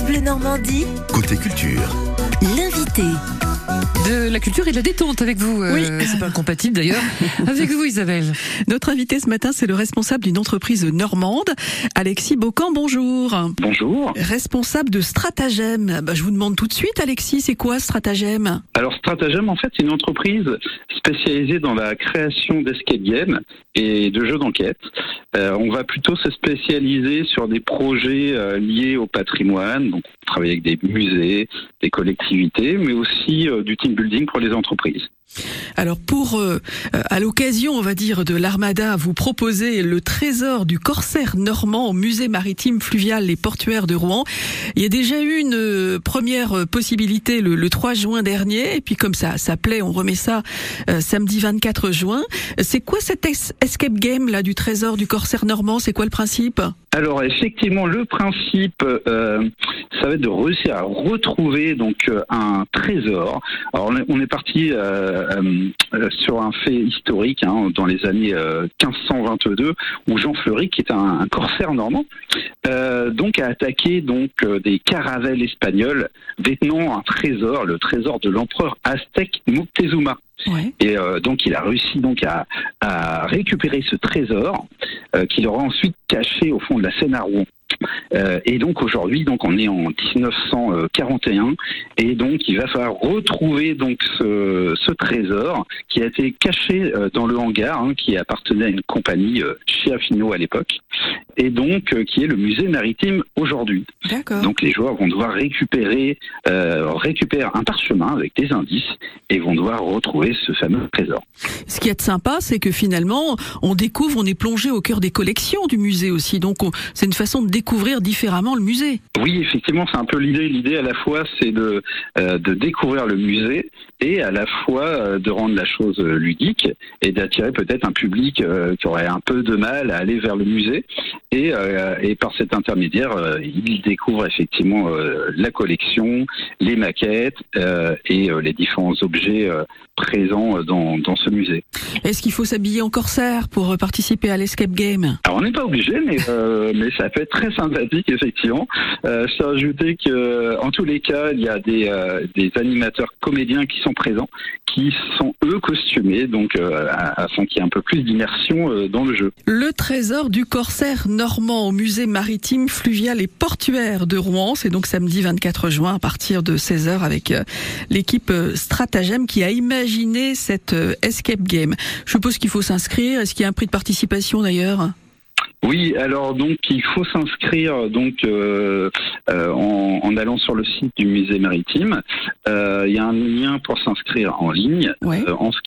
France Bleu Normandie, Côté culture. l'invité. De la culture et de la détente avec vous. euh, Oui. C'est pas incompatible d'ailleurs. avec vous, Isabelle. Notre invité ce matin, c'est le responsable d'une entreprise normande, Alexis Bocan, bonjour. Bonjour. Responsable de Stratagème. Bah, je vous demande tout de suite, Alexis, c'est quoi Stratagème Alors Stratagem, en fait, c'est une entreprise spécialisée dans la création d'escape games et de jeux d'enquête. Euh, on va plutôt se spécialiser sur des projets euh, liés au patrimoine, donc on travaille avec des musées, des collectivités, mais aussi euh, du team building pour les entreprises. Alors pour, à l'occasion, on va dire, de l'Armada, vous proposez le trésor du corsaire normand au musée maritime fluvial et portuaire de Rouen. Il y a déjà eu une première possibilité le, le 3 juin dernier, et puis comme ça, ça plaît, on remet ça samedi 24 juin. C'est quoi cet es- escape game là du trésor du corsaire normand C'est quoi le principe? Alors effectivement, le principe, euh, ça va être de réussir à retrouver donc euh, un trésor. Alors on est, parti euh, sur un fait historique hein, dans les années euh, 1522 où Jean Fleury, qui est un, corsaire normand, donc a attaqué donc des caravelles espagnoles détenant un trésor, le trésor de l'empereur aztèque Moctezuma. Et euh, donc il a réussi donc à, à récupérer ce trésor euh, qu'il aura ensuite caché au fond de la Seine à Rouen. Euh, et donc aujourd'hui, donc on est en 1941, et donc il va falloir retrouver donc ce, ce trésor qui a été caché euh, dans le hangar, hein, qui appartenait à une compagnie euh, Chiafino à l'époque, et donc qui est le musée maritime aujourd'hui. D'accord. Donc les joueurs vont devoir récupérer, euh, récupérer un parchemin avec des indices et vont devoir retrouver ce fameux trésor. Ce qui est sympa, c'est que finalement, on découvre, on est plongé au cœur des collections du musée aussi. Donc, on- c'est une façon de découvrir différemment le musée. Oui, effectivement, c'est un peu l'idée. L'idée à la fois, c'est de, euh, de découvrir le musée et à la fois euh, de rendre la chose euh, ludique et d'attirer peut-être un public qui aurait un peu de mal à aller vers le musée. Et, et par cet intermédiaire, il découvre effectivement la collection, les maquettes et les différents objets euh, présents euh, dans, dans ce musée. Est-ce qu'il faut s'habiller en corsaire pour euh, participer à l'escape game? Alors on n'est pas obligé, mais euh, mais ça peut être très sympathique effectivement. Euh, à ajouter que en tous les cas, il y a des euh, des animateurs comédiens qui sont présents, qui sont eux costumés, donc euh, afin qu'il y ait un peu plus d'immersion euh, dans le jeu. Le trésor du corsaire normand au musée maritime, fluvial et portuaire de Rouen. C'est donc samedi 24 juin à partir de 16h avec euh, l'équipe euh, Stratagem qui a imaginé cette euh, escape game. Je suppose qu'il faut s'inscrire. Est-ce qu'il y a un prix de participation d'ailleurs? Oui, alors donc il faut s'inscrire donc euh, euh, en, en allant sur le site du musée maritime. Euh, il y a un lien pour s'inscrire en ligne. Ouais. En ce